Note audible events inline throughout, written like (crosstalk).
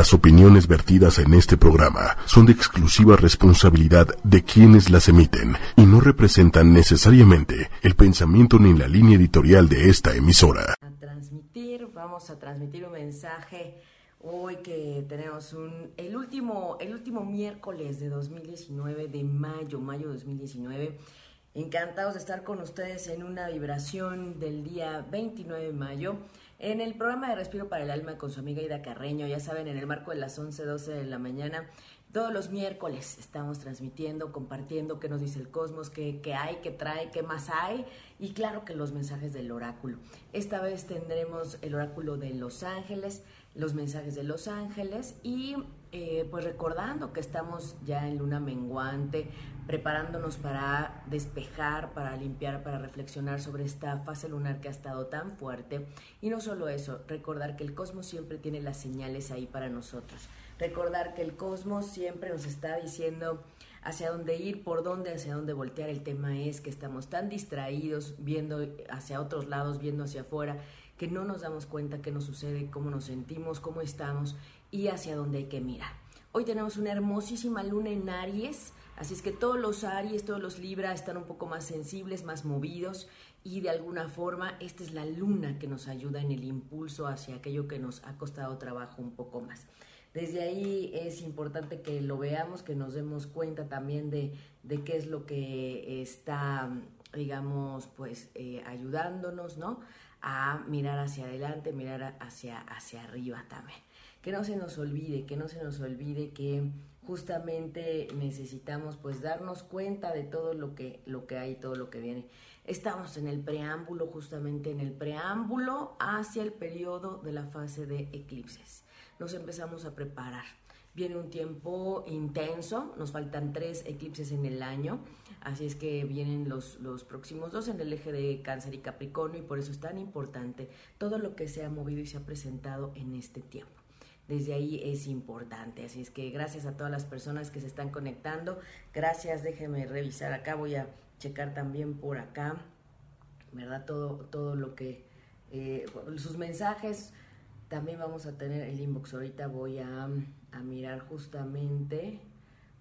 Las opiniones vertidas en este programa son de exclusiva responsabilidad de quienes las emiten y no representan necesariamente el pensamiento ni la línea editorial de esta emisora. A transmitir, vamos a transmitir un mensaje hoy que tenemos un el último el último miércoles de 2019 de mayo, mayo de 2019. Encantados de estar con ustedes en una vibración del día 29 de mayo. En el programa de Respiro para el Alma con su amiga Ida Carreño, ya saben, en el marco de las 11, 12 de la mañana, todos los miércoles estamos transmitiendo, compartiendo qué nos dice el cosmos, qué, hay, qué trae, qué más hay y claro que los mensajes del oráculo. Esta vez tendremos el oráculo de Los Ángeles, los mensajes de Los Ángeles y eh, pues recordando que estamos ya en luna menguante, preparándonos para despejar, para limpiar, para reflexionar sobre esta fase lunar que ha estado tan fuerte. Y no solo eso, recordar que el cosmos siempre tiene las señales ahí para nosotros. Recordar que el cosmos siempre nos está diciendo hacia dónde ir, por dónde, hacia dónde voltear. El tema es que estamos tan distraídos, viendo hacia otros lados, viendo hacia afuera, que no nos damos cuenta qué nos sucede, cómo nos sentimos, cómo estamos y hacia dónde hay que mirar. Hoy tenemos una hermosísima luna en Aries, así es que todos los Aries, todos los Libra están un poco más sensibles, más movidos y de alguna forma esta es la luna que nos ayuda en el impulso hacia aquello que nos ha costado trabajo un poco más. Desde ahí es importante que lo veamos, que nos demos cuenta también de, de qué es lo que está, digamos, pues eh, ayudándonos, ¿no? a mirar hacia adelante, mirar hacia, hacia arriba también. Que no se nos olvide, que no se nos olvide que justamente necesitamos pues darnos cuenta de todo lo que, lo que hay, todo lo que viene. Estamos en el preámbulo, justamente en el preámbulo hacia el periodo de la fase de eclipses. Nos empezamos a preparar. Viene un tiempo intenso, nos faltan tres eclipses en el año, así es que vienen los, los próximos dos en el eje de cáncer y capricornio y por eso es tan importante todo lo que se ha movido y se ha presentado en este tiempo desde ahí es importante. Así es que gracias a todas las personas que se están conectando. Gracias, déjenme revisar acá, voy a checar también por acá, ¿verdad? Todo, todo lo que, eh, sus mensajes, también vamos a tener el inbox. Ahorita voy a a mirar justamente,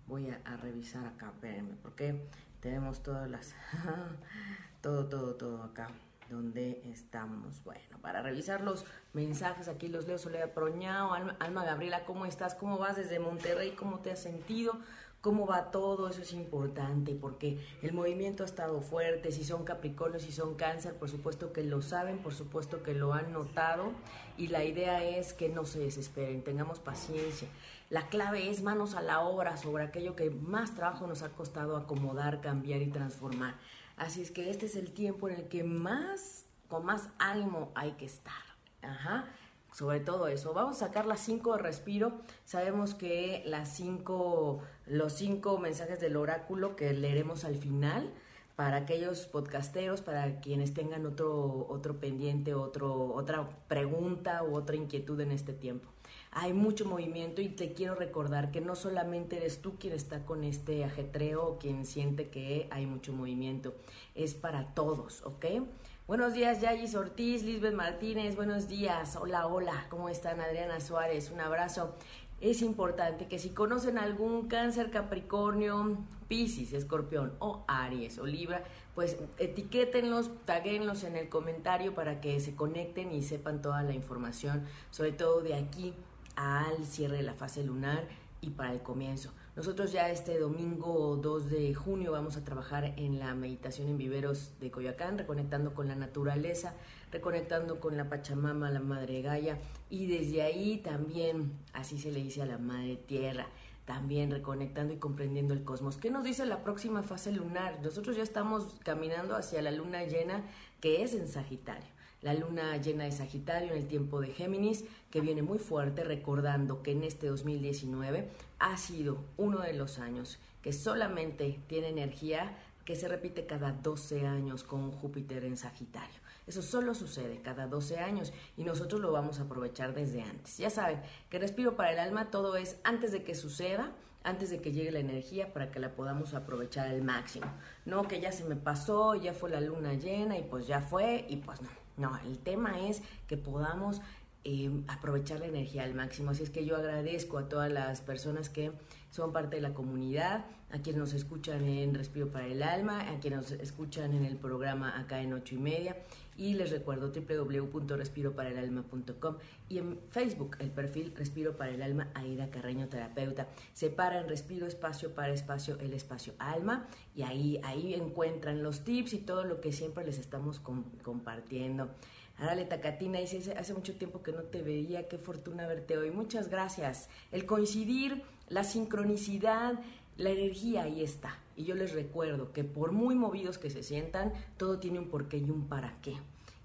voy a, revisar acá, espérenme, porque tenemos todas las, (laughs) todo, todo, todo acá donde estamos. Bueno, para revisar los mensajes, aquí los leo Soledad Proñao, Alma, Alma, Gabriela, ¿cómo estás? ¿Cómo vas desde Monterrey? ¿Cómo te has sentido? ¿Cómo va todo? Eso es importante porque el movimiento ha estado fuerte, si son Capricornio, si son Cáncer, por supuesto que lo saben, por supuesto que lo han notado y la idea es que no se desesperen, tengamos paciencia. La clave es manos a la obra sobre aquello que más trabajo nos ha costado acomodar, cambiar y transformar. Así es que este es el tiempo en el que más, con más ánimo hay que estar. Ajá sobre todo eso. Vamos a sacar las cinco de respiro. Sabemos que las cinco, los cinco mensajes del oráculo que leeremos al final para aquellos podcasteros, para quienes tengan otro, otro pendiente, otro, otra pregunta u otra inquietud en este tiempo. Hay mucho movimiento y te quiero recordar que no solamente eres tú quien está con este ajetreo quien siente que hay mucho movimiento, es para todos, ¿ok? Buenos días, Yayis Ortiz, Lisbeth Martínez, buenos días. Hola, hola, ¿cómo están? Adriana Suárez, un abrazo. Es importante que si conocen algún cáncer, Capricornio, Piscis, Escorpión o Aries o Libra, pues etiquétenlos, taguenlos en el comentario para que se conecten y sepan toda la información, sobre todo de aquí al cierre de la fase lunar y para el comienzo. Nosotros ya este domingo 2 de junio vamos a trabajar en la meditación en viveros de Coyoacán, reconectando con la naturaleza, reconectando con la Pachamama, la Madre Gaia, y desde ahí también, así se le dice a la Madre Tierra, también reconectando y comprendiendo el cosmos. ¿Qué nos dice la próxima fase lunar? Nosotros ya estamos caminando hacia la luna llena que es en Sagitario la luna llena de Sagitario en el tiempo de Géminis, que viene muy fuerte, recordando que en este 2019 ha sido uno de los años que solamente tiene energía que se repite cada 12 años con Júpiter en Sagitario. Eso solo sucede cada 12 años y nosotros lo vamos a aprovechar desde antes. Ya saben que respiro para el alma todo es antes de que suceda, antes de que llegue la energía para que la podamos aprovechar al máximo. No que ya se me pasó, ya fue la luna llena y pues ya fue y pues no. No, el tema es que podamos eh, aprovechar la energía al máximo. Así es que yo agradezco a todas las personas que son parte de la comunidad, a quienes nos escuchan en Respiro para el Alma, a quienes nos escuchan en el programa acá en ocho y media. Y les recuerdo www.respiroparaelalma.com y en Facebook el perfil Respiro para el Alma Aida Carreño Terapeuta. Separa en Respiro espacio para espacio el espacio alma y ahí, ahí encuentran los tips y todo lo que siempre les estamos compartiendo. Arale Tacatina dice, hace mucho tiempo que no te veía, qué fortuna verte hoy. Muchas gracias. El coincidir, la sincronicidad, la energía ahí está. Y yo les recuerdo que por muy movidos que se sientan, todo tiene un porqué y un para qué.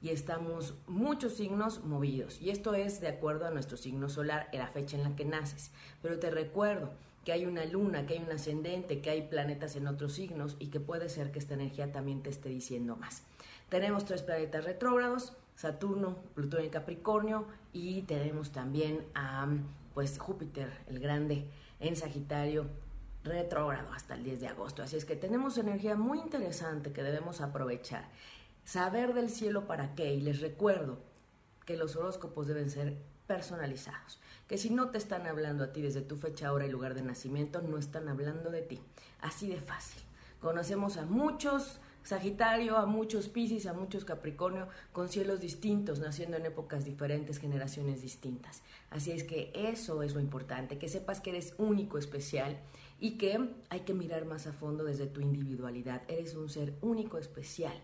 Y estamos muchos signos movidos. Y esto es de acuerdo a nuestro signo solar, en la fecha en la que naces. Pero te recuerdo que hay una luna, que hay un ascendente, que hay planetas en otros signos y que puede ser que esta energía también te esté diciendo más. Tenemos tres planetas retrógrados, Saturno, Plutón y Capricornio y tenemos también a pues Júpiter, el grande, en Sagitario, retrógrado hasta el 10 de agosto. Así es que tenemos energía muy interesante que debemos aprovechar. Saber del cielo para qué. Y les recuerdo que los horóscopos deben ser personalizados. Que si no te están hablando a ti desde tu fecha, hora y lugar de nacimiento, no están hablando de ti. Así de fácil. Conocemos a muchos Sagitario, a muchos Piscis, a muchos Capricornio, con cielos distintos, naciendo en épocas diferentes, generaciones distintas. Así es que eso es lo importante, que sepas que eres único, especial y que hay que mirar más a fondo desde tu individualidad. Eres un ser único, especial.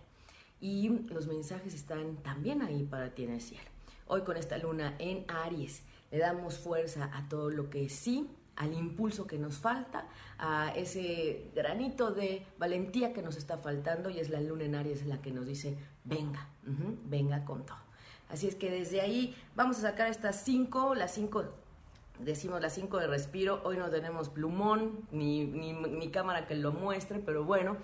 Y los mensajes están también ahí para ti en el cielo. Hoy con esta luna en Aries le damos fuerza a todo lo que sí al impulso que nos falta, a ese granito de valentía que nos está faltando y es la luna en Aries la que nos dice, venga, venga con todo. Así es que desde ahí vamos a sacar estas cinco, las cinco, decimos las cinco de respiro, hoy no tenemos plumón ni, ni, ni cámara que lo muestre, pero bueno,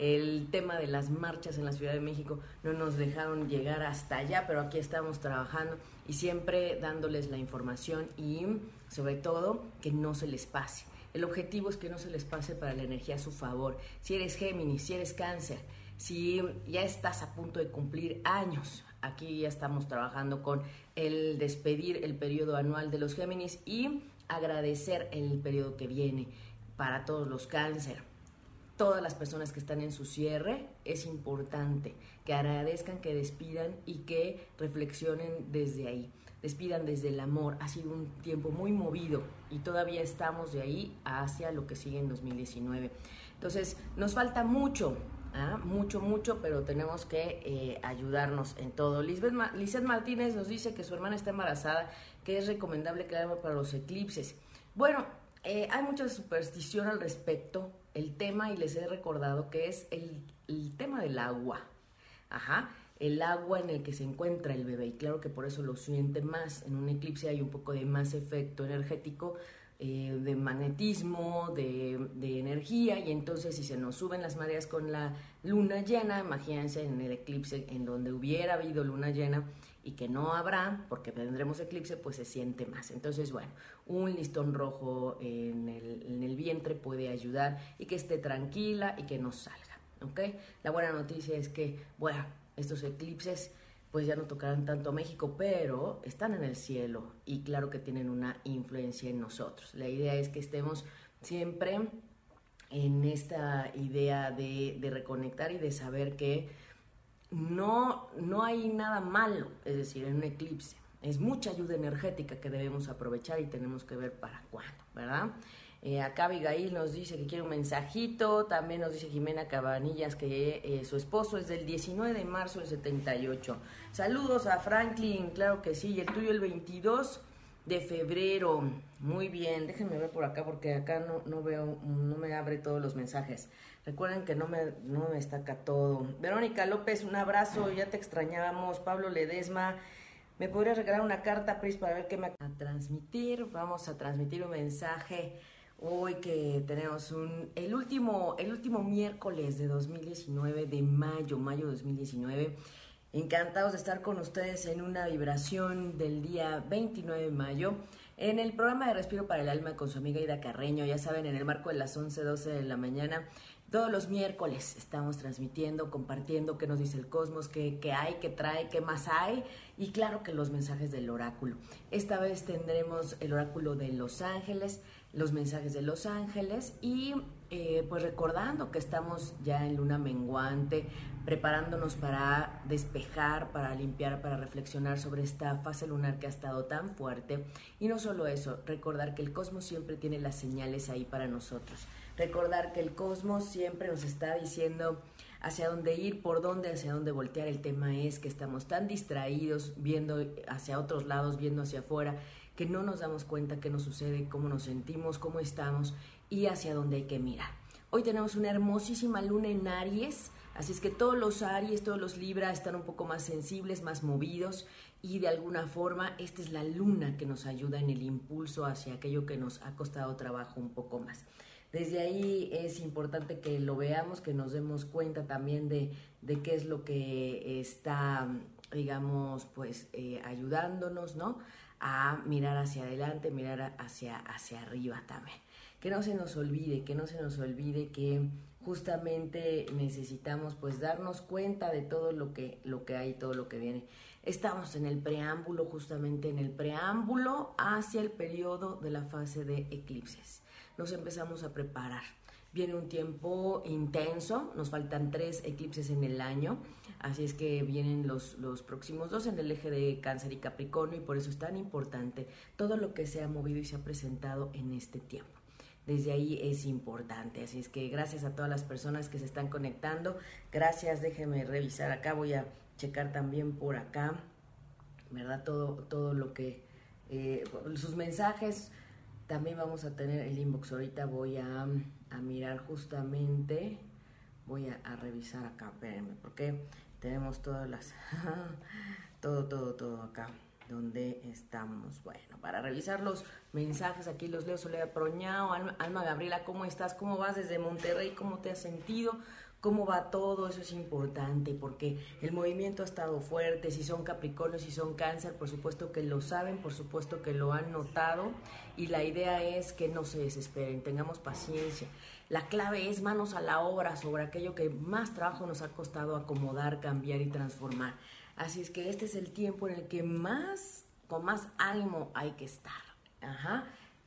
el tema de las marchas en la Ciudad de México no nos dejaron llegar hasta allá, pero aquí estamos trabajando y siempre dándoles la información y sobre todo que no se les pase. El objetivo es que no se les pase para la energía a su favor. Si eres Géminis, si eres cáncer, si ya estás a punto de cumplir años, aquí ya estamos trabajando con el despedir el periodo anual de los Géminis y agradecer el periodo que viene para todos los cáncer. Todas las personas que están en su cierre, es importante que agradezcan, que despidan y que reflexionen desde ahí despidan desde el amor. Ha sido un tiempo muy movido y todavía estamos de ahí hacia lo que sigue en 2019. Entonces, nos falta mucho, ¿ah? mucho, mucho, pero tenemos que eh, ayudarnos en todo. Lisbeth Martínez nos dice que su hermana está embarazada, que es recomendable haga para los eclipses. Bueno, eh, hay mucha superstición al respecto, el tema, y les he recordado que es el, el tema del agua. Ajá el agua en el que se encuentra el bebé y claro que por eso lo siente más. En un eclipse hay un poco de más efecto energético, eh, de magnetismo, de, energía y entonces si se nos suben las mareas con la luna llena, imagínense en el eclipse en donde hubiera habido luna llena y que no habrá porque tendremos eclipse, pues se siente más. Entonces, bueno, un listón rojo en el, en el vientre puede ayudar y que esté tranquila y que no salga. ¿ok? La buena noticia es que, bueno, estos eclipses pues ya no tocarán tanto México, pero están en el cielo y claro que tienen una influencia en nosotros. La idea es que estemos siempre en esta idea de, reconectar y de saber que no, no hay nada malo, es decir, en un eclipse. Es mucha ayuda energética que debemos aprovechar y tenemos que ver para cuándo, ¿verdad? Eh, acá Abigail nos dice que quiere un mensajito. También nos dice Jimena Cabanillas que eh, su esposo es del 19 de marzo del 78. Saludos a Franklin, claro que sí. Y el tuyo el 22 de febrero. Muy bien, déjenme ver por acá porque acá no, no veo, no me abre todos los mensajes. Recuerden que no me, no me destaca todo. Verónica López, un abrazo, ya te extrañábamos. Pablo Ledesma. ¿Me podrías regalar una carta, Pris, para ver qué me... A transmitir, vamos a transmitir un mensaje Hoy que tenemos un, el, último, el último miércoles de 2019, de mayo, mayo de 2019. Encantados de estar con ustedes en una vibración del día 29 de mayo. En el programa de Respiro para el Alma con su amiga Ida Carreño, ya saben, en el marco de las 11, 12 de la mañana, Todos los miércoles estamos transmitiendo, compartiendo qué nos dice el cosmos, qué, qué, hay, qué trae, qué más hay y claro que los mensajes del oráculo. Esta vez tendremos el oráculo de Los Ángeles, los mensajes de Los Ángeles y eh, pues recordando que estamos ya en luna menguante, preparándonos para despejar, para limpiar, para reflexionar sobre esta fase lunar que ha estado tan fuerte. Y no solo eso, recordar que el cosmos siempre tiene las señales ahí para nosotros. Recordar que el cosmos siempre nos está diciendo hacia dónde ir, por dónde, hacia dónde voltear. El tema es que estamos tan distraídos viendo hacia otros lados, viendo hacia afuera, que no nos damos cuenta qué nos sucede, cómo nos sentimos, cómo estamos y hacia dónde hay que mirar. Hoy tenemos una hermosísima luna en Aries Así es que todos los Aries, todos los Libra están un poco más sensibles, más movidos y de alguna forma esta es la luna que nos ayuda en el impulso hacia aquello que nos ha costado trabajo un poco más. Desde ahí es importante que lo veamos, que nos demos cuenta también de, qué es lo que está, digamos, pues eh, ayudándonos, ¿no? A mirar hacia adelante, mirar hacia, hacia arriba también. Que no se nos olvide, que no se nos olvide que justamente necesitamos pues darnos cuenta de todo lo que, lo que hay, todo lo que viene. Estamos en el preámbulo, justamente en el preámbulo hacia el periodo de la fase de eclipses. Nos empezamos a preparar. Viene un tiempo intenso, nos faltan tres eclipses en el año, así es que vienen los, los próximos dos en el eje de cáncer y capricornio y por eso es tan importante todo lo que se ha movido y se ha presentado en este tiempo desde ahí es importante. Así es que gracias a todas las personas que se están conectando. Gracias, déjenme revisar acá, voy a checar también por acá, ¿verdad? Todo, todo lo que, eh, sus mensajes, también vamos a tener el inbox. Ahorita voy a, mirar justamente, voy a, a, revisar acá, espérenme, porque tenemos todas las, (laughs) todo, todo, todo acá donde estamos. Bueno, para revisar los mensajes, aquí los leo Soledad Proñao, Alma, Gabriela, ¿cómo estás? ¿Cómo vas desde Monterrey? ¿Cómo te has sentido? ¿Cómo va todo? Eso es importante porque el movimiento ha estado fuerte, si son Capricornio, si son Cáncer, por supuesto que lo saben, por supuesto que lo han notado y la idea es que no se desesperen, tengamos paciencia. La clave es manos a la obra sobre aquello que más trabajo nos ha costado acomodar, cambiar y transformar. Así es que este es el tiempo en el que más, con más ánimo hay que estar. Ajá.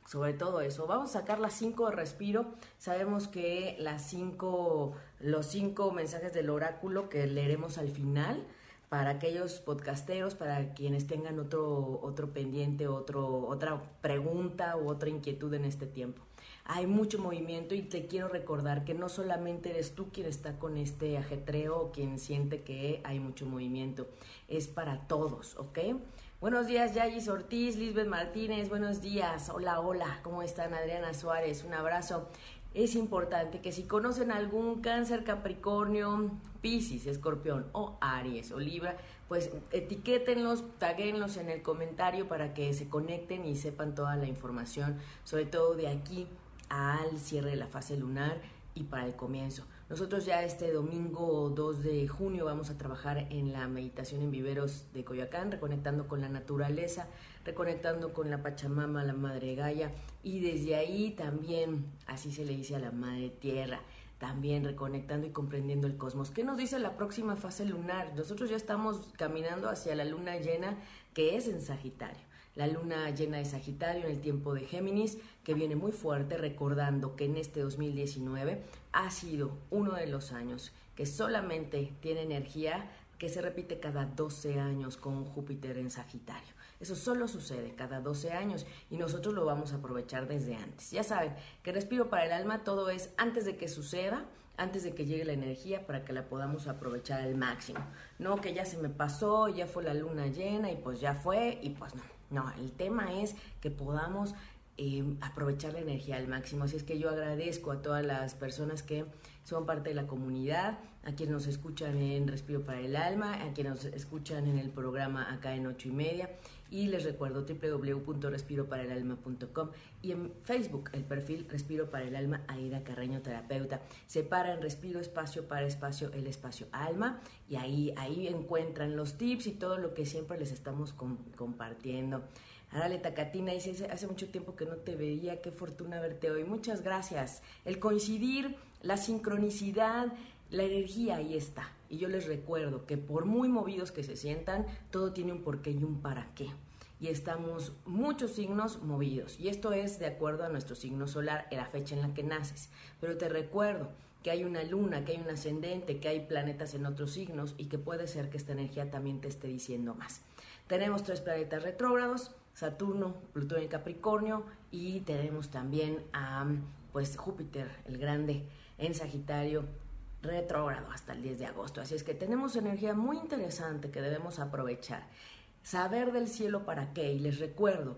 Sobre todo eso. Vamos a sacar las cinco de respiro. Sabemos que las cinco, los cinco mensajes del oráculo que leeremos al final para aquellos podcasteros, para quienes tengan otro, otro pendiente, otro, otra pregunta u otra inquietud en este tiempo hay mucho movimiento y te quiero recordar que no solamente eres tú quien está con este ajetreo o quien siente que hay mucho movimiento, es para todos, ¿ok? Buenos días, Yayis Ortiz, Lisbeth Martínez, buenos días, hola, hola, ¿cómo están? Adriana Suárez, un abrazo. Es importante que si conocen algún cáncer, Capricornio, Piscis, Escorpión o Aries o Libra, pues etiquétenlos, taguenlos en el comentario para que se conecten y sepan toda la información, sobre todo de aquí al cierre de la fase lunar y para el comienzo. Nosotros ya este domingo 2 de junio vamos a trabajar en la meditación en viveros de Coyoacán, reconectando con la naturaleza, reconectando con la Pachamama, la Madre Gaia, y desde ahí también, así se le dice a la Madre Tierra, también reconectando y comprendiendo el cosmos. ¿Qué nos dice la próxima fase lunar? Nosotros ya estamos caminando hacia la luna llena que es en Sagitario la luna llena de Sagitario en el tiempo de Géminis, que viene muy fuerte, recordando que en este 2019 ha sido uno de los años que solamente tiene energía que se repite cada 12 años con Júpiter en Sagitario. Eso solo sucede cada 12 años y nosotros lo vamos a aprovechar desde antes. Ya saben que respiro para el alma todo es antes de que suceda, antes de que llegue la energía para que la podamos aprovechar al máximo. No que ya se me pasó, ya fue la luna llena y pues ya fue y pues no. No, el tema es que podamos eh, aprovechar la energía al máximo. Así es que yo agradezco a todas las personas que son parte de la comunidad, a quienes nos escuchan en Respiro para el Alma, a quienes nos escuchan en el programa acá en ocho y media. Y les recuerdo www.respiroparaelalma.com y en Facebook el perfil Respiro para el Alma Aida Carreño Terapeuta. Separan Respiro Espacio para Espacio el Espacio Alma y ahí, ahí encuentran los tips y todo lo que siempre les estamos compartiendo. Arale Tacatina dice, hace mucho tiempo que no te veía, qué fortuna verte hoy. Muchas gracias. El coincidir, la sincronicidad, la energía ahí está. Y yo les recuerdo que por muy movidos que se sientan, todo tiene un porqué y un para qué. Y estamos muchos signos movidos. Y esto es de acuerdo a nuestro signo solar, en la fecha en la que naces. Pero te recuerdo que hay una luna, que hay un ascendente, que hay planetas en otros signos y que puede ser que esta energía también te esté diciendo más. Tenemos tres planetas retrógrados, Saturno, Plutón y Capricornio y tenemos también a pues Júpiter, el grande, en Sagitario retrógrado hasta el 10 de agosto. Así es que tenemos energía muy interesante que debemos aprovechar. Saber del cielo para qué. Y les recuerdo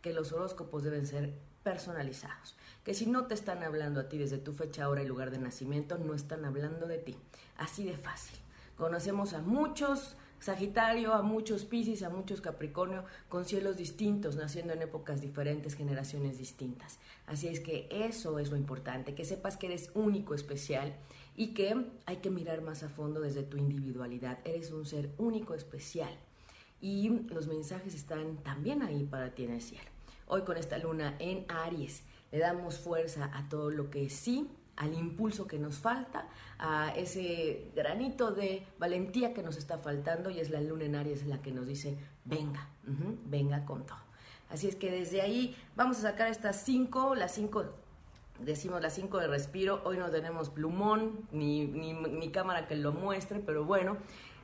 que los horóscopos deben ser personalizados. Que si no te están hablando a ti desde tu fecha, hora y lugar de nacimiento, no están hablando de ti. Así de fácil. Conocemos a muchos Sagitario, a muchos Piscis, a muchos Capricornio, con cielos distintos, naciendo en épocas diferentes, generaciones distintas. Así es que eso es lo importante, que sepas que eres único, especial y que hay que mirar más a fondo desde tu individualidad. Eres un ser único, especial. Y los mensajes están también ahí para ti en el cielo. Hoy con esta luna en Aries le damos fuerza a todo lo que sí, al impulso que nos falta, a ese granito de valentía que nos está faltando y es la luna en Aries la que nos dice, venga, venga con todo. Así es que desde ahí vamos a sacar estas cinco, las cinco decimos las 5 de respiro, hoy no tenemos plumón ni, ni, cámara que lo muestre, pero bueno,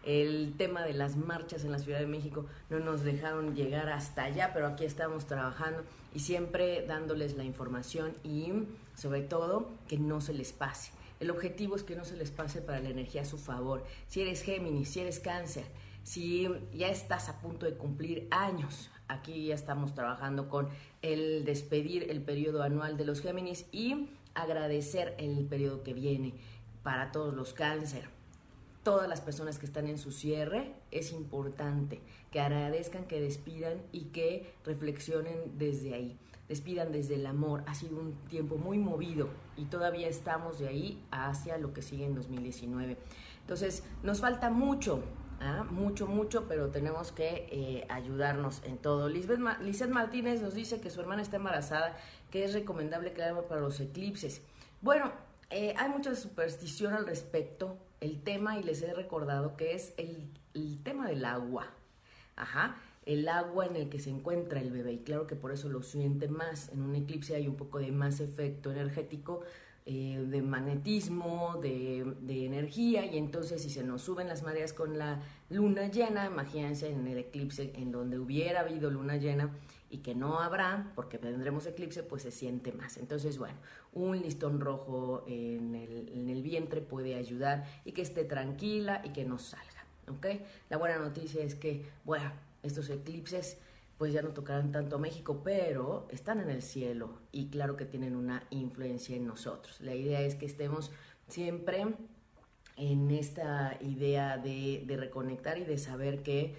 el tema de las marchas en la Ciudad de México no nos dejaron llegar hasta allá, pero aquí estamos trabajando y siempre dándoles la información y sobre todo que no se les pase. El objetivo es que no se les pase para la energía a su favor. Si eres Géminis, si eres cáncer, si ya estás a punto de cumplir años, aquí ya estamos trabajando con el despedir el periodo anual de los Géminis y agradecer el periodo que viene para todos los cáncer. Todas las personas que están en su cierre, es importante que agradezcan, que despidan y que reflexionen desde ahí. Despidan desde el amor. Ha sido un tiempo muy movido y todavía estamos de ahí hacia lo que sigue en 2019. Entonces, nos falta mucho, ¿ah? mucho, mucho, pero tenemos que eh, ayudarnos en todo. Lisbeth, Martínez nos dice que su hermana está embarazada, que es recomendable que haga para los eclipses. Bueno, eh, hay mucha superstición al respecto, el tema, y les he recordado que es el, tema del agua. Ajá el agua en el que se encuentra el bebé y claro que por eso lo siente más. En un eclipse hay un poco de más efecto energético eh, de magnetismo, de, energía, y entonces si se nos suben las mareas con la luna llena, imagínense en el eclipse en donde hubiera habido luna llena y que no habrá, porque tendremos eclipse, pues se siente más. Entonces, bueno, un listón rojo en el, en el vientre puede ayudar y que esté tranquila y que no salga, ¿ok? La buena noticia es que, bueno, estos eclipses pues ya no tocarán tanto a México, pero están en el cielo y claro que tienen una influencia en nosotros. La idea es que estemos siempre en esta idea de, reconectar y de saber que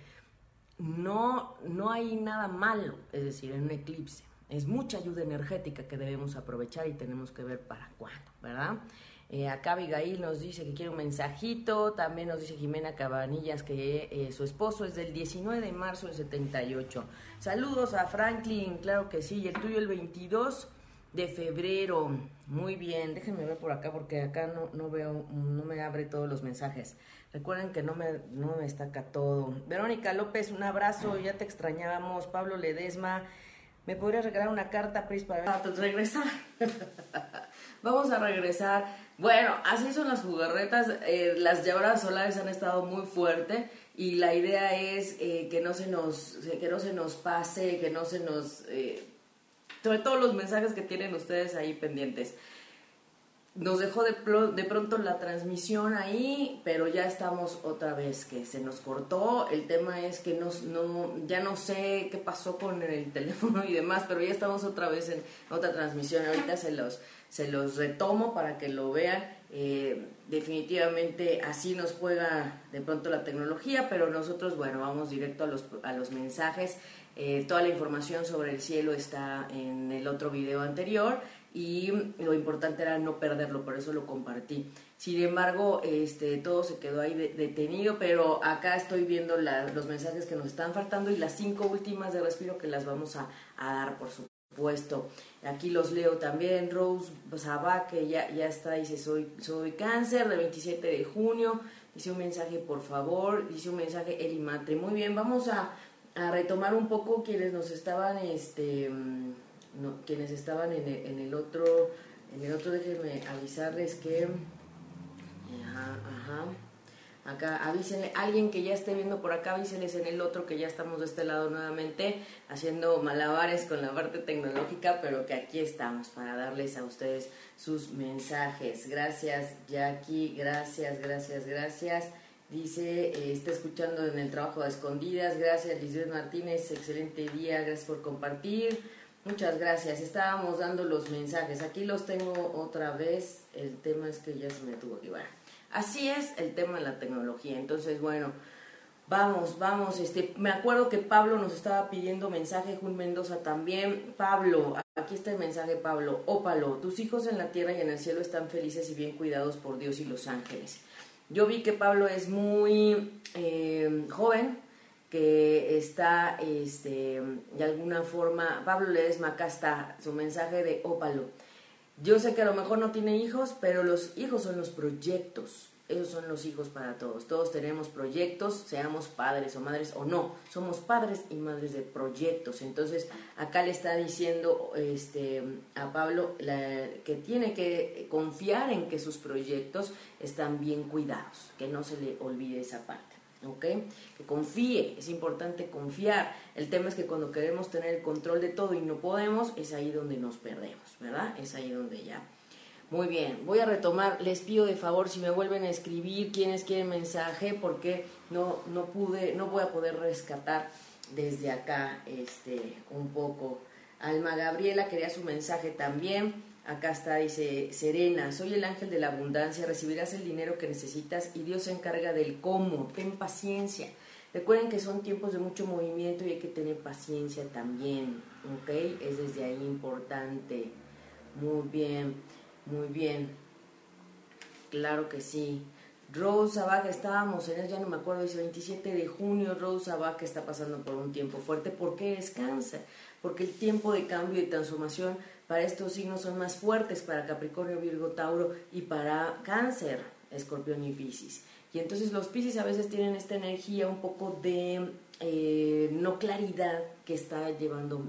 no, no hay nada malo, es decir, en un eclipse. Es mucha ayuda energética que debemos aprovechar y tenemos que ver para cuándo, ¿verdad? Eh, acá Abigail nos dice que quiere un mensajito. También nos dice Jimena Cabanillas que eh, su esposo es del 19 de marzo del 78. Saludos a Franklin, claro que sí. Y el tuyo el 22 de febrero. Muy bien, déjenme ver por acá porque acá no, no veo, no me abre todos los mensajes. Recuerden que no me, no me destaca todo. Verónica López, un abrazo, ya te extrañábamos. Pablo Ledesma, ¿me podrías regalar una carta, Pris, para regresar? (laughs) Vamos a regresar bueno, así son las jugarretas. Eh, las llamadas solares han estado muy fuerte y la idea es eh, que no se nos que no se nos pase, que no se nos eh, sobre todo los mensajes que tienen ustedes ahí pendientes. Nos dejó de, de pronto la transmisión ahí, pero ya estamos otra vez que se nos cortó. El tema es que no, ya no sé qué pasó con el (laughs) teléfono y demás, pero ya estamos otra vez en otra transmisión. Ahorita se los se los retomo para que lo vean. Eh, definitivamente así nos juega de pronto la tecnología, pero nosotros, bueno, vamos directo a los, a los mensajes. Eh, toda la información sobre el cielo está en el otro video anterior y lo importante era no perderlo, por eso lo compartí. Sin embargo, este, todo se quedó ahí detenido, pero acá estoy viendo los mensajes que nos están faltando y las cinco últimas de respiro que las vamos a, dar, por supuesto. Aquí los leo también. Rose Sabá, que ya, ya está, dice: soy, soy cáncer, del 27 de junio. Dice un mensaje, por favor. Dice un mensaje, Eli Matre. Muy bien, vamos a, a retomar un poco quienes nos estaban, este, mm, quienes estaban en el, en el otro. En el otro, déjenme avisarles que Ajá, ajá. Acá avísenle, alguien que ya esté viendo por acá, avísenles en el otro que ya estamos de este lado nuevamente haciendo malabares con la parte tecnológica, pero que aquí estamos para darles a ustedes sus mensajes. Gracias Jackie, gracias, gracias, gracias. Dice, eh, está escuchando en el trabajo de escondidas. Gracias Lisbeth Martínez, excelente día, gracias por compartir. Muchas gracias. Estábamos dando los mensajes. Aquí los tengo otra vez. El tema es que ya se me tuvo que llevar. Así es el tema de la tecnología. Entonces, bueno, vamos, vamos. Este, me acuerdo que Pablo nos estaba pidiendo mensaje, Jun Mendoza también. Pablo, aquí está el mensaje, Pablo. Ópalo, tus hijos en la tierra y en el cielo están felices y bien cuidados por Dios y los ángeles. Yo vi que Pablo es muy eh, joven, que está este, de alguna forma, Pablo Ledesma, acá está su mensaje de ópalo yo sé que a lo mejor no tiene hijos, pero los hijos son los proyectos. Esos son los hijos para todos. Todos tenemos proyectos, seamos padres o madres o no. Somos padres y madres de proyectos. Entonces, acá le está diciendo este, a Pablo que tiene que confiar en que sus proyectos están bien cuidados, que no se le olvide esa parte. ¿Ok? Que confíe, es importante confiar. El tema es que cuando queremos tener el control de todo y no podemos, es ahí donde nos perdemos, ¿verdad? Es ahí donde ya. Muy bien, voy a retomar, les pido de favor si me vuelven a escribir quienes quieren mensaje, porque no, no pude, no voy a poder rescatar desde acá este, un poco. Alma Gabriela quería su mensaje también. Acá está, dice Serena, soy el ángel de la abundancia, recibirás el dinero que necesitas y Dios se encarga del cómo, ten paciencia. Recuerden que son tiempos de mucho movimiento y hay que tener paciencia también, ¿ok? Es desde ahí importante. Muy bien, muy bien. Claro que sí. Rose Abaca, estábamos en él, ya no me acuerdo, dice 27 de junio, Rose Abaca está pasando por un tiempo fuerte. ¿Por qué descansa? Porque el tiempo de cambio y transformación para estos signos son más fuertes para Capricornio, Virgo, Tauro y para Cáncer, Escorpión y Piscis. Y entonces los Piscis a veces tienen esta energía un poco de eh, no claridad que está llevando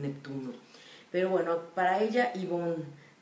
Neptuno. Pero bueno, para ella, Yvonne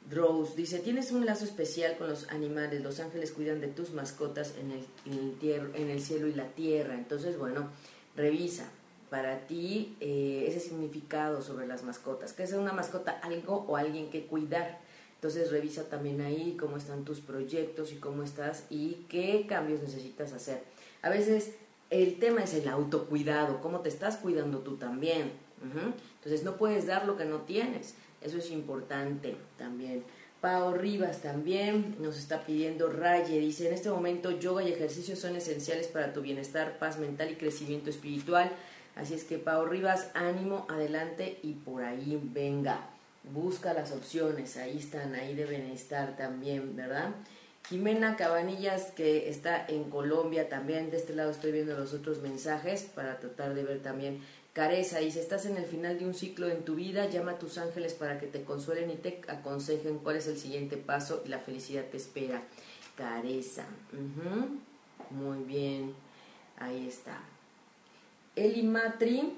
Rose dice, tienes un lazo especial con los animales, los ángeles cuidan de tus mascotas en el, en el cielo y la tierra. Entonces, bueno, revisa, para ti eh, ese significado sobre las mascotas. ¿Qué es una mascota? Algo o alguien que cuidar. Entonces revisa también ahí cómo están tus proyectos y cómo estás y qué cambios necesitas hacer. A veces el tema es el autocuidado, cómo te estás cuidando tú también. Entonces no puedes dar lo que no tienes. Eso es importante también. Pao Rivas también nos está pidiendo Raye, dice, en este momento yoga y ejercicio son esenciales para tu bienestar, paz mental y crecimiento espiritual. Así es que Pau Rivas, ánimo, adelante y por ahí venga. Busca las opciones, ahí están, ahí deben estar también, ¿verdad? Jimena Cabanillas, que está en Colombia también, de este lado estoy viendo los otros mensajes para tratar de ver también. Careza, y si estás en el final de un ciclo en tu vida, llama a tus ángeles para que te consuelen y te aconsejen cuál es el siguiente paso y la felicidad te espera. Careza, muy bien, ahí está. Eli Matri,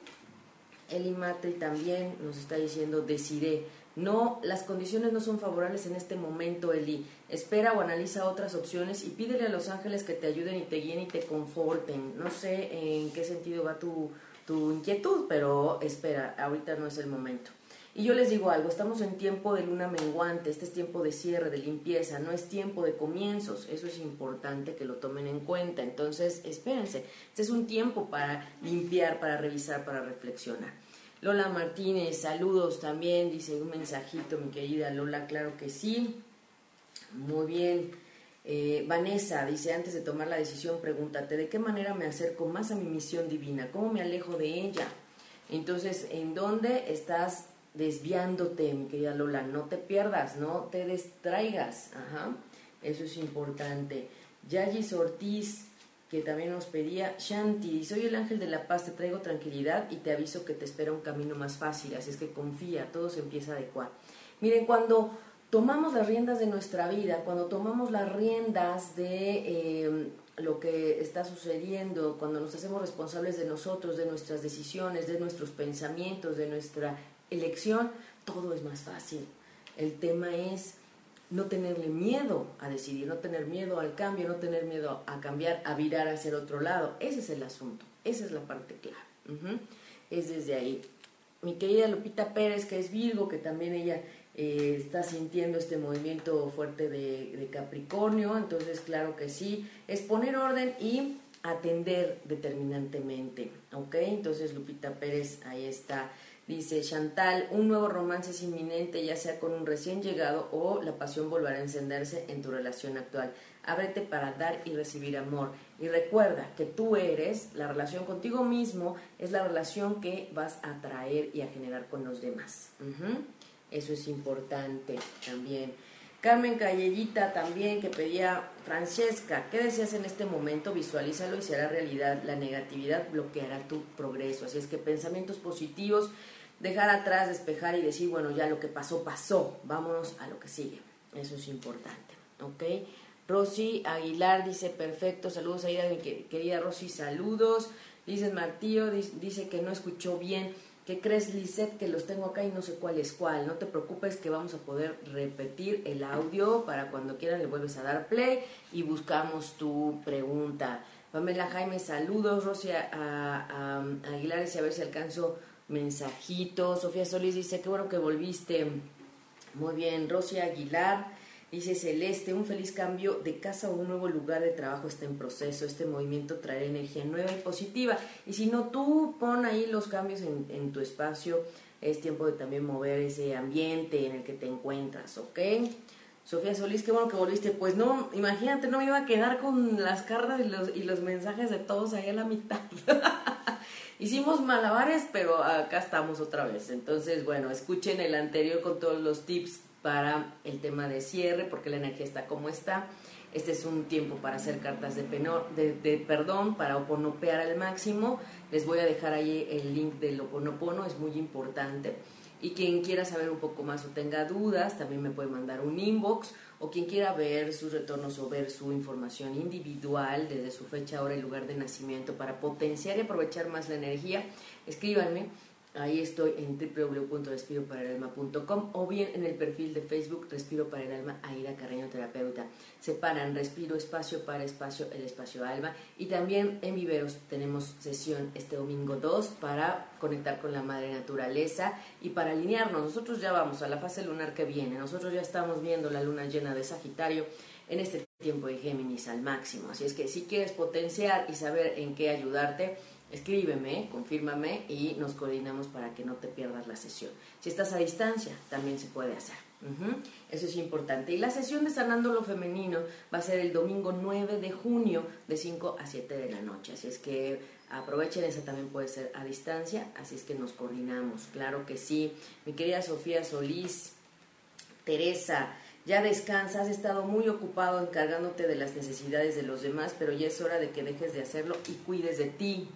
Eli Matri también nos está diciendo, decide. No, las condiciones no son favorables en este momento, Eli. Espera o analiza otras opciones y pídele a los ángeles que te ayuden y te guíen y te conforten. No sé en qué sentido va tu, tu inquietud, pero espera, ahorita no es el momento. Y yo les digo algo, estamos en tiempo de luna menguante, este es tiempo de cierre, de limpieza, no es tiempo de comienzos, eso es importante que lo tomen en cuenta. Entonces, espérense, este es un tiempo para limpiar, para revisar, para reflexionar. Lola Martínez, saludos también, dice un mensajito, mi querida Lola, claro que sí. Muy bien. Eh, Vanessa dice, antes de tomar la decisión, pregúntate, ¿de qué manera me acerco más a mi misión divina? ¿Cómo me alejo de ella? Entonces, ¿en dónde estás desviándote, mi querida Lola, no te pierdas, no te distraigas, eso es importante. Yagis Ortiz, que también nos pedía, Shanti, soy el ángel de la paz, te traigo tranquilidad y te aviso que te espera un camino más fácil, así es que confía, todo se empieza a adecuar. Miren, cuando tomamos las riendas de nuestra vida, cuando tomamos las riendas de eh, lo que está sucediendo, cuando nos hacemos responsables de nosotros, de nuestras decisiones, de nuestros pensamientos, de nuestra elección, todo es más fácil. El tema es no tenerle miedo a decidir, no tener miedo al cambio, no tener miedo a cambiar, a virar hacia el otro lado. Ese es el asunto, esa es la parte clave. Es desde ahí. Mi querida Lupita Pérez, que es Virgo, que también ella eh, está sintiendo este movimiento fuerte de, Capricornio, entonces claro que sí, es poner orden y atender determinantemente, ¿ok? Entonces Lupita Pérez, ahí está. Dice Chantal, un nuevo romance es inminente, ya sea con un recién llegado o la pasión volverá a encenderse en tu relación actual. Ábrete para dar y recibir amor. Y recuerda que tú eres, la relación contigo mismo es la relación que vas a traer y a generar con los demás. Eso es importante también. Carmen Callellita también que pedía, Francesca, ¿qué deseas en este momento? Visualízalo y será realidad. La negatividad bloqueará tu progreso. Así es que pensamientos positivos dejar atrás, despejar y decir, bueno, ya lo que pasó, pasó, vámonos a lo que sigue. Eso es importante, ¿ok? Rosy Aguilar dice, perfecto, saludos a ella, querida Rosy, saludos. Dice Martillo, dice que no escuchó bien. ¿Qué crees, Lisette? Que los tengo acá y no sé cuál es cuál. No te preocupes que vamos a poder repetir el audio para cuando quieran le vuelves a dar play y buscamos tu pregunta. Pamela Jaime, saludos. Rosy a, Aguilar, dice a ver si alcanzo mensajitos. Sofía Solís dice, qué bueno que volviste. Muy bien. Rosy Aguilar dice, Celeste, un feliz cambio de casa o un nuevo lugar de trabajo está en proceso. Este movimiento traerá energía nueva y positiva. Y si no, tú pon ahí los cambios en, tu espacio. Es tiempo de también mover ese ambiente en el que te encuentras, ¿ok? Sofía Solís, qué bueno que volviste. Pues no, imagínate, no me iba a quedar con las cartas y los, y los mensajes de todos ahí a la mitad. (laughs) Hicimos malabares, pero acá estamos otra vez. Entonces, bueno, escuchen el anterior con todos los tips para el tema de cierre, porque la energía está como está. Este es un tiempo para hacer cartas de, penor, de, perdón, para oponopear al máximo. Les voy a dejar ahí el link del oponopono, es muy importante. Y quien quiera saber un poco más o tenga dudas, también me puede mandar un inbox o quien quiera ver sus retornos o ver su información individual desde su fecha, hora y lugar de nacimiento para potenciar y aprovechar más la energía, escríbanme Ahí estoy en www.respiroparalalma.com o bien en el perfil de Facebook Respiro para el Alma Aida Carreño Terapeuta. Separan Respiro Espacio para Espacio, el Espacio Alma. Y también en Viveros tenemos sesión este domingo 2 para conectar con la Madre Naturaleza y para alinearnos. Nosotros ya vamos a la fase lunar que viene. Nosotros ya estamos viendo la luna llena de Sagitario en este tiempo de Géminis al máximo. Así es que si quieres potenciar y saber en qué ayudarte, escríbeme, confírmame y nos coordinamos para que no te pierdas la sesión. Si estás a distancia, también se puede hacer. Eso es importante. Y la sesión de Sanando lo Femenino va a ser el domingo 9 de junio de 5 a 7 de la noche. Así es que aprovechen, esa también puede ser a distancia. Así es que nos coordinamos. Claro que sí. Mi querida Sofía Solís, Teresa, ya descansa, has estado muy ocupado encargándote de las necesidades de los demás, pero ya es hora de que dejes de hacerlo y cuides de ti.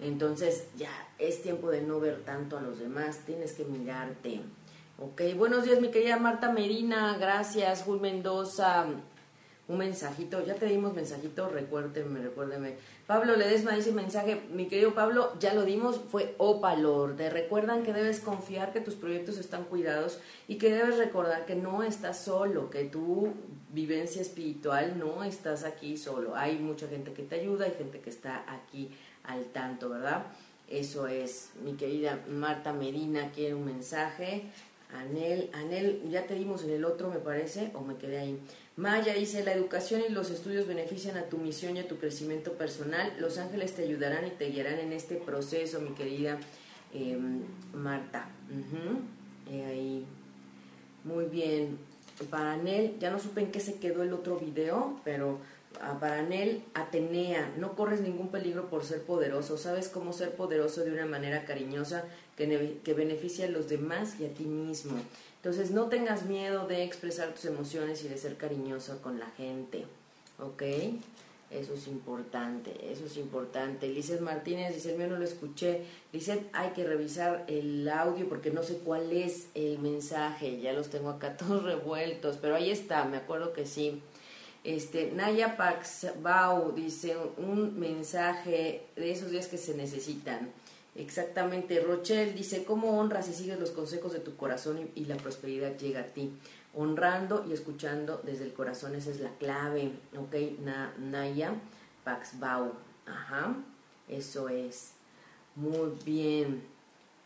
Entonces ya es tiempo de no ver tanto a los demás, tienes que mirarte. Ok, buenos días mi querida Marta Medina, gracias, Jul Mendoza. Un mensajito, ya te dimos mensajito, recuérdeme, recuérdeme. Pablo Ledesma dice mensaje, mi querido Pablo, ya lo dimos, fue Opalor. Te recuerdan que debes confiar que tus proyectos están cuidados y que debes recordar que no estás solo, que tu vivencia espiritual no estás aquí solo. Hay mucha gente que te ayuda, hay gente que está aquí al tanto, ¿verdad? Eso es, mi querida Marta Medina quiere un mensaje. Anel, Anel, ya te dimos en el otro, me parece, o me quedé ahí. Maya dice, la educación y los estudios benefician a tu misión y a tu crecimiento personal. Los ángeles te ayudarán y te guiarán en este proceso, mi querida em, Marta. ahí. Muy bien. Para Anel, ya no supe en qué se quedó el otro video, pero para Anel, Atenea, no corres ningún peligro por ser poderoso, sabes cómo ser poderoso de una manera cariñosa que, que beneficia a los demás y a ti mismo. Entonces no tengas miedo de expresar tus emociones y de ser cariñoso con la gente, ¿ok? Eso es importante, eso es importante. Lizeth Martínez dice, el mío no lo escuché. Lizeth, hay que revisar el audio porque no sé cuál es el mensaje. Ya los tengo acá (laughs) todos revueltos, pero ahí está, me acuerdo que sí. Este, Naya Paxbau dice un mensaje de esos días que se necesitan. Exactamente. Rochelle dice, ¿cómo honras y sigues los consejos de tu corazón y la prosperidad llega a ti? honrando y escuchando desde el corazón, esa es la clave, ¿ok? Naya Paxbau, ajá, eso es, muy bien.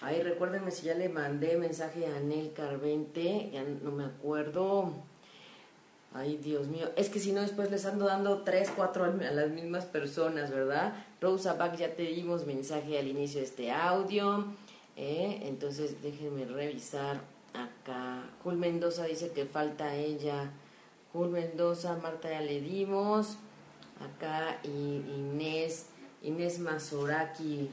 Ay, recuérdenme si ya le mandé mensaje a Anel Carvente, ya no me acuerdo. Ay, Dios mío, es que si no después les ando dando tres, cuatro a las mismas personas, ¿verdad? Rosa Back, ya te dimos mensaje al inicio de este audio, ¿eh? entonces déjenme revisar acá. Jul Mendoza dice que falta ella. Jul Mendoza, Marta ya le dimos. Acá Inés, Inés Mazoraki.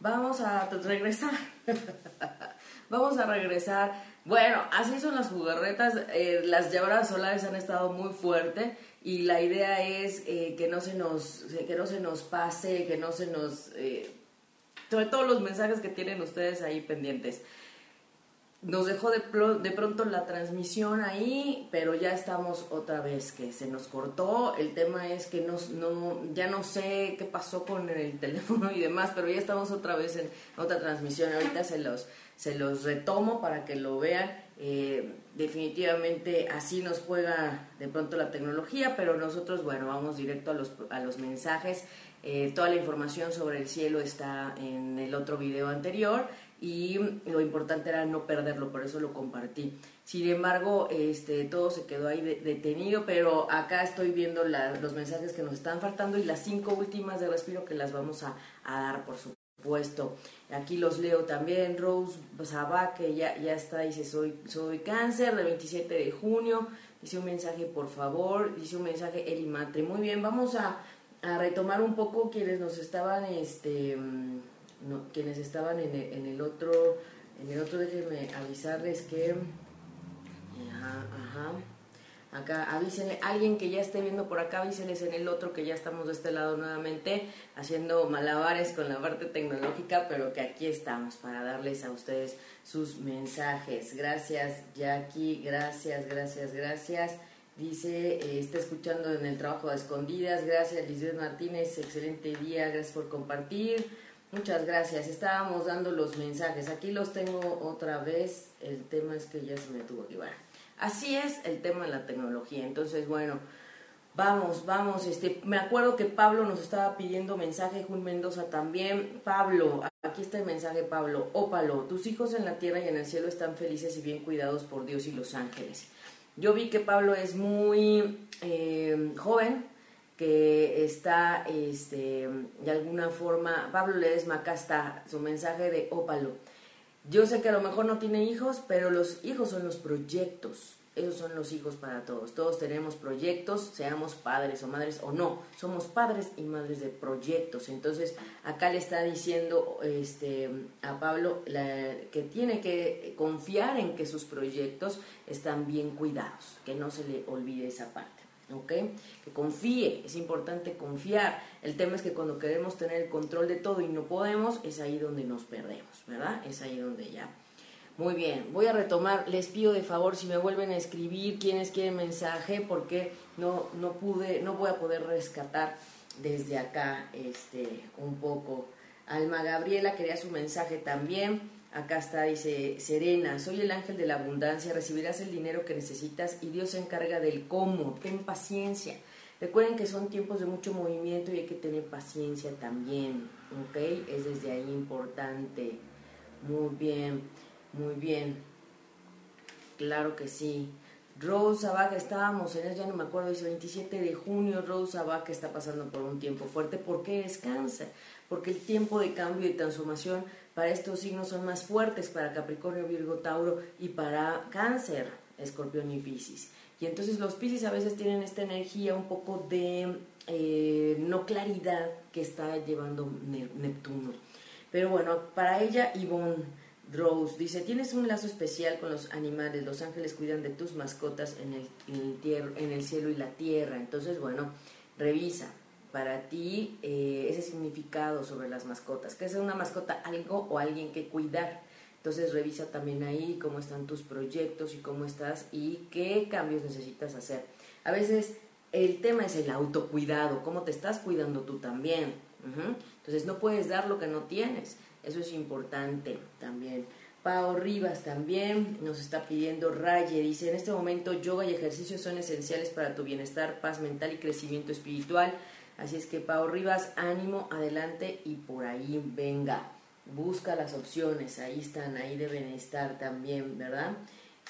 Vamos a regresar. (laughs) Vamos a regresar. Bueno, así son las jugarretas. Eh, las llamadas solares han estado muy fuertes y la idea es eh, que no se nos que no se nos pase, que no se nos eh, sobre todo los mensajes que tienen ustedes ahí pendientes nos dejó de, de, pronto la transmisión ahí, pero ya estamos otra vez que se nos cortó. El tema es que no, ya no sé qué pasó con el (laughs) teléfono y demás, pero ya estamos otra vez en otra transmisión. Ahorita se los, se los retomo para que lo vean. Eh, definitivamente así nos juega de pronto la tecnología, pero nosotros, bueno, vamos directo a los, a los mensajes. Eh, toda la información sobre el cielo está en el otro video anterior y lo importante era no perderlo, por eso lo compartí. Sin embargo, este, todo se quedó ahí detenido, pero acá estoy viendo los mensajes que nos están faltando y las cinco últimas de respiro que las vamos a, dar, por supuesto. Aquí los leo también, Rose Sabá, que ya, ya está, dice, soy, soy cáncer, del 27 de junio, dice un mensaje, por favor, dice un mensaje, Eli Matre. Muy bien, vamos a, a retomar un poco quienes nos estaban, este quienes estaban en el, en el, otro, en el otro, déjenme avisarles que, ajá, ajá, acá avísenle, alguien que ya esté viendo por acá, avísenles en el otro que ya estamos de este lado nuevamente haciendo malabares con la parte tecnológica, pero que aquí estamos para darles a ustedes sus mensajes. Gracias Jackie, gracias, gracias, gracias. Dice, eh, está escuchando en el trabajo de escondidas. Gracias, Lisbeth Martínez. Excelente día. Gracias por compartir. Muchas gracias. Estábamos dando los mensajes. Aquí los tengo otra vez. El tema es que ya se me tuvo que llevar. Así es el tema de la tecnología. Entonces, bueno, vamos, vamos. Este, me acuerdo que Pablo nos estaba pidiendo mensaje, Jun Mendoza también. Pablo, aquí está el mensaje, Pablo. Ópalo, tus hijos en la tierra y en el cielo están felices y bien cuidados por Dios y los ángeles. Yo vi que Pablo es muy eh, joven, que está este, de alguna forma, Pablo Ledesma, acá está su mensaje de ópalo. Yo sé que a lo mejor no tiene hijos, pero los hijos son los proyectos. Esos son los hijos para todos. Todos tenemos proyectos, seamos padres o madres o no. Somos padres y madres de proyectos. Entonces, acá le está diciendo este, a Pablo que tiene que confiar en que sus proyectos están bien cuidados, que no se le olvide esa parte. ¿Ok? Que confíe, es importante confiar. El tema es que cuando queremos tener el control de todo y no podemos, es ahí donde nos perdemos, ¿verdad? Es ahí donde ya. Muy bien, voy a retomar, les pido de favor si me vuelven a escribir quienes quieren mensaje, porque no, no pude, no voy a poder rescatar desde acá este, un poco. Alma Gabriela quería su mensaje también. Acá está, dice Serena, soy el ángel de la abundancia, recibirás el dinero que necesitas y Dios se encarga del cómo, ten paciencia. Recuerden que son tiempos de mucho movimiento y hay que tener paciencia también, ¿ok? Es desde ahí importante. Muy bien, muy bien. Claro que sí. Rose Vaca, estábamos en eso, ya no me acuerdo, dice 27 de junio, Rose Vaca está pasando por un tiempo fuerte. ¿Por qué es cáncer? Porque el tiempo de cambio y transformación para estos signos son más fuertes para Capricornio, Virgo, Tauro y para Cáncer. Escorpión y Piscis. Y entonces los Piscis a veces tienen esta energía un poco de eh, no claridad que está llevando Neptuno. Pero bueno, para ella, Yvonne Rose dice, tienes un lazo especial con los animales, los ángeles cuidan de tus mascotas en el, en el, cielo y la tierra. Entonces, bueno, revisa para ti eh, ese significado sobre las mascotas. ¿Qué es una mascota? Algo o alguien que cuidar. Entonces revisa también ahí cómo están tus proyectos y cómo estás y qué cambios necesitas hacer. A veces el tema es el autocuidado, cómo te estás cuidando tú también. Entonces no puedes dar lo que no tienes. Eso es importante también. Pao Rivas también nos está pidiendo Raye, dice, en este momento yoga y ejercicio son esenciales para tu bienestar, paz mental y crecimiento espiritual. Así es que Pao Rivas, ánimo, adelante y por ahí venga. Busca las opciones, ahí están, ahí deben estar también, ¿verdad?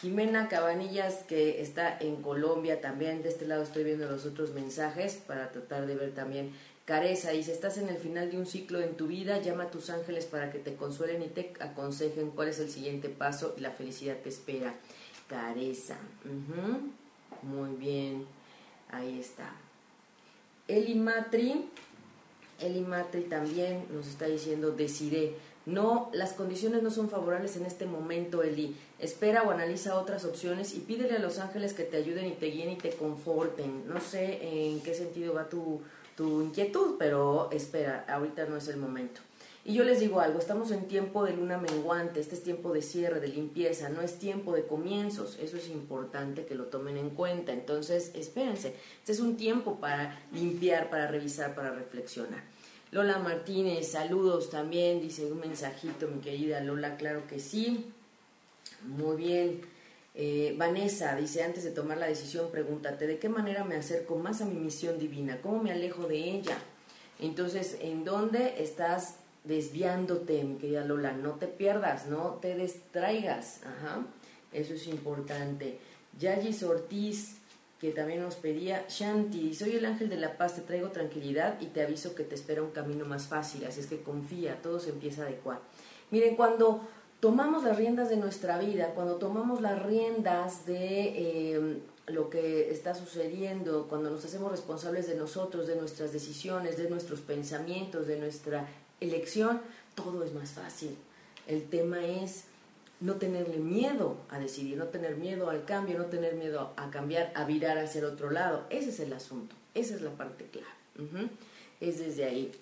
Jimena Cabanillas, que está en Colombia también, de este lado estoy viendo los otros mensajes para tratar de ver también. Careza dice, estás en el final de un ciclo en tu vida, llama a tus ángeles para que te consuelen y te aconsejen cuál es el siguiente paso y la felicidad te espera. Careza. Muy bien, ahí está. Eli Matri, Eli Matri también nos está diciendo, decidiré. No, las condiciones no son favorables en este momento, Eli. Espera o analiza otras opciones y pídele a los ángeles que te ayuden y te guíen y te conforten. No sé en qué sentido va tu, tu inquietud, pero espera, ahorita no es el momento. Y yo les digo algo, estamos en tiempo de luna menguante, este es tiempo de cierre, de limpieza, no es tiempo de comienzos, eso es importante que lo tomen en cuenta. Entonces, espérense, este es un tiempo para limpiar, para revisar, para reflexionar. Lola Martínez, saludos también, dice un mensajito, mi querida Lola, claro que sí. Muy bien. Eh, Vanessa dice, antes de tomar la decisión, pregúntate, ¿de qué manera me acerco más a mi misión divina? ¿Cómo me alejo de ella? Entonces, ¿en dónde estás desviándote, mi querida Lola? No te pierdas, no te distraigas. Eso es importante. Yagis Ortiz, que también nos pedía, Shanti, soy el ángel de la paz, te traigo tranquilidad y te aviso que te espera un camino más fácil, así es que confía, todo se empieza a adecuar. Miren, cuando tomamos las riendas de nuestra vida, cuando tomamos las riendas de eh, lo que está sucediendo, cuando nos hacemos responsables de nosotros, de nuestras decisiones, de nuestros pensamientos, de nuestra elección, todo es más fácil. El tema es no tenerle miedo a decidir, no tener miedo al cambio, no tener miedo a cambiar, a virar hacia el otro lado. Ese es el asunto, esa es la parte clave. Es desde ahí.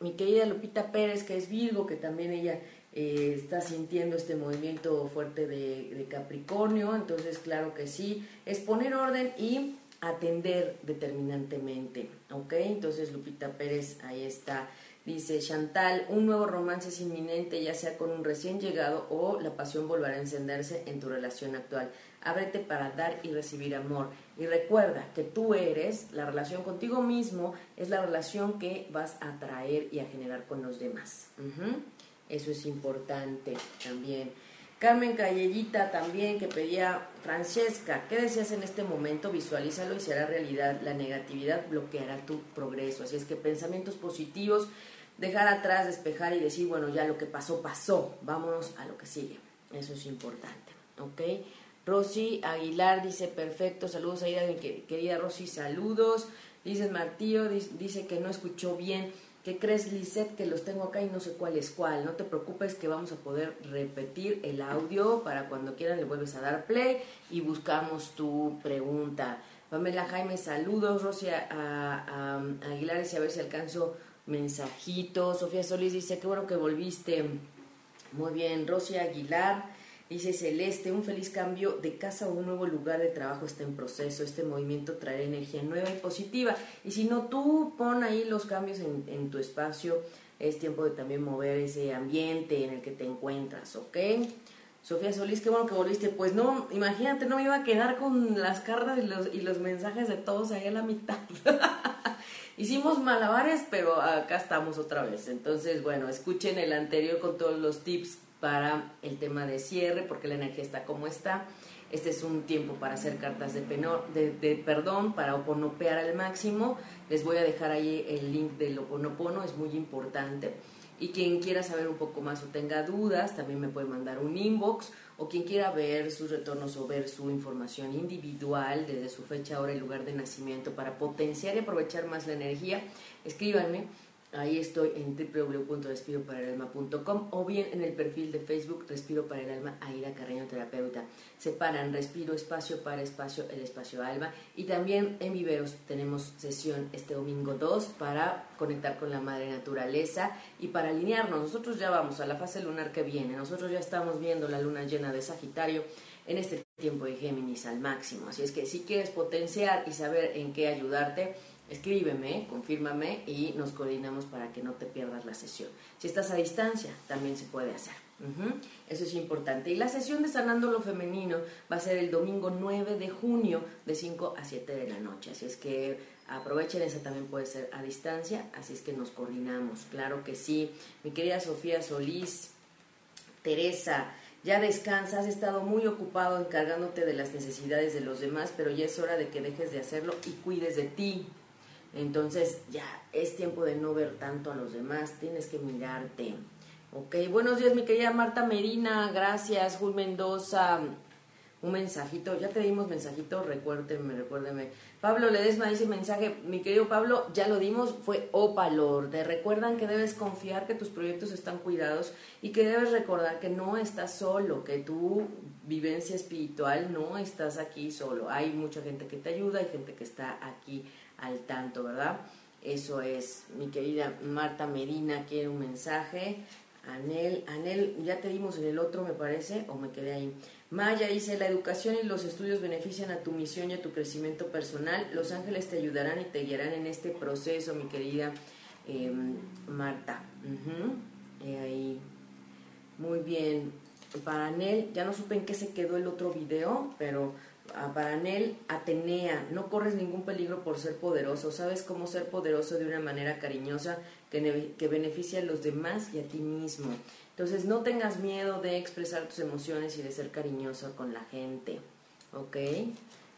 Mi querida Lupita Pérez, que es Virgo, que también ella eh, está sintiendo este movimiento fuerte de, Capricornio, entonces claro que sí, es poner orden y atender determinantemente, ¿ok? Entonces Lupita Pérez, ahí está. Dice Chantal, un nuevo romance es inminente, ya sea con un recién llegado o la pasión volverá a encenderse en tu relación actual. Ábrete para dar y recibir amor. Y recuerda que tú eres, la relación contigo mismo es la relación que vas a traer y a generar con los demás. Eso es importante también. Carmen Callellita también que pedía, Francesca, ¿qué deseas en este momento? Visualízalo y será realidad. La negatividad bloqueará tu progreso. Así es que pensamientos positivos dejar atrás, despejar y decir, bueno, ya lo que pasó, pasó, vámonos a lo que sigue. Eso es importante, ¿ok? Rosy Aguilar dice, perfecto, saludos a ella, querida Rosy, saludos. Dice Martillo, dice que no escuchó bien. ¿Qué crees, Lisette? Que los tengo acá y no sé cuál es cuál. No te preocupes que vamos a poder repetir el audio para cuando quieran le vuelves a dar play y buscamos tu pregunta. Pamela Jaime, saludos. Rosy a, Aguilar, y a ver si alcanzo mensajitos. Sofía Solís dice, qué bueno que volviste. Muy bien. Rosy Aguilar dice, Celeste, un feliz cambio de casa o un nuevo lugar de trabajo está en proceso. Este movimiento traerá energía nueva y positiva. Y si no, tú pon ahí los cambios en, tu espacio. Es tiempo de también mover ese ambiente en el que te encuentras, ¿ok? Sofía Solís, qué bueno que volviste. Pues no, imagínate, no me iba a quedar con las cartas y los, y los mensajes de todos ahí a la mitad. (laughs) Hicimos malabares, pero acá estamos otra vez. Entonces, bueno, escuchen el anterior con todos los tips para el tema de cierre, porque la energía está como está. Este es un tiempo para hacer cartas de, penor, de, perdón, para oponopear al máximo. Les voy a dejar ahí el link del oponopono, es muy importante. Y quien quiera saber un poco más o tenga dudas, también me puede mandar un inbox. O quien quiera ver sus retornos o ver su información individual desde su fecha, hora y lugar de nacimiento para potenciar y aprovechar más la energía, escríbanme Ahí estoy en www.respiroparalalma.com o bien en el perfil de Facebook Respiro para el Alma Aida Carreño Terapeuta. Separan Respiro Espacio para Espacio, el Espacio Alma. Y también en Viveros tenemos sesión este domingo 2 para conectar con la Madre Naturaleza y para alinearnos. Nosotros ya vamos a la fase lunar que viene. Nosotros ya estamos viendo la luna llena de Sagitario en este tiempo de Géminis al máximo. Así es que si quieres potenciar y saber en qué ayudarte, escríbeme, confírmame y nos coordinamos para que no te pierdas la sesión. Si estás a distancia, también se puede hacer. Eso es importante. Y la sesión de Sanando lo Femenino va a ser el domingo 9 de junio de 5 a 7 de la noche. Así es que aprovechen, esa también puede ser a distancia. Así es que nos coordinamos. Claro que sí. Mi querida Sofía Solís, Teresa, ya descansa, has estado muy ocupado encargándote de las necesidades de los demás, pero ya es hora de que dejes de hacerlo y cuides de ti. Entonces ya es tiempo de no ver tanto a los demás, tienes que mirarte. Ok, buenos días mi querida Marta Medina, gracias, Jul Mendoza. Un mensajito, ya te dimos mensajito, recuérdeme, recuérdeme. Pablo Ledesma dice mensaje, mi querido Pablo, ya lo dimos, fue Opalor. Te recuerdan que debes confiar que tus proyectos están cuidados y que debes recordar que no estás solo, que tu vivencia espiritual no estás aquí solo. Hay mucha gente que te ayuda, hay gente que está aquí al tanto, ¿verdad? Eso es, mi querida Marta Medina quiere un mensaje. Anel, Anel, ya te dimos en el otro, me parece, o me quedé ahí. Maya dice, la educación y los estudios benefician a tu misión y a tu crecimiento personal. Los ángeles te ayudarán y te guiarán en este proceso, mi querida em, Marta. ahí. Muy bien. Para Anel, ya no supe en qué se quedó el otro video, pero para Anel, Atenea, no corres ningún peligro por ser poderoso, sabes cómo ser poderoso de una manera cariñosa que, que beneficia a los demás y a ti mismo. Entonces no tengas miedo de expresar tus emociones y de ser cariñoso con la gente, ¿ok?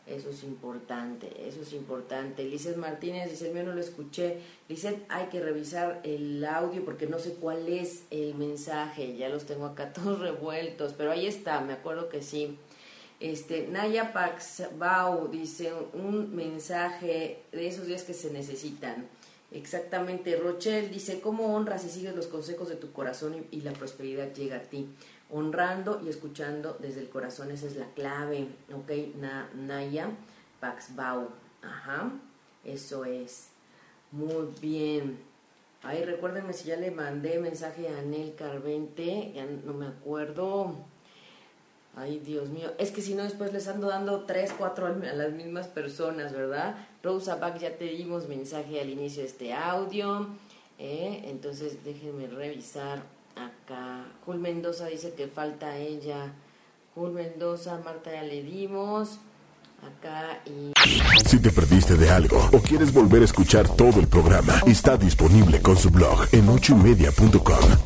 Eso es importante, eso es importante. Lizeth Martínez dice, el no lo escuché. Lizeth, hay que revisar el audio porque no sé cuál es el mensaje. Ya los tengo acá (laughs) todos revueltos, pero ahí está, me acuerdo que sí. Este, Naya Paxbau dice un mensaje de esos días que se necesitan. Exactamente. Rochelle dice, ¿cómo honras y sigues los consejos de tu corazón y, la prosperidad llega a ti? Honrando y escuchando desde el corazón, esa es la clave. Ok, Naya Paxbau. Ajá, eso es. Muy bien. Ay, recuérdenme si ya le mandé mensaje a Anel Carvente, ya no me acuerdo. Ay, Dios mío. Es que si no, después les ando dando tres, cuatro a las mismas personas, ¿verdad? Rosa Back, ya te dimos mensaje al inicio de este audio. ¿eh? Entonces, déjenme revisar acá. Jul Mendoza dice que falta ella. Jul Mendoza, Marta ya le dimos. Acá y... Si te perdiste de algo o quieres volver a escuchar todo el programa, está disponible con su blog en ochoymedia.com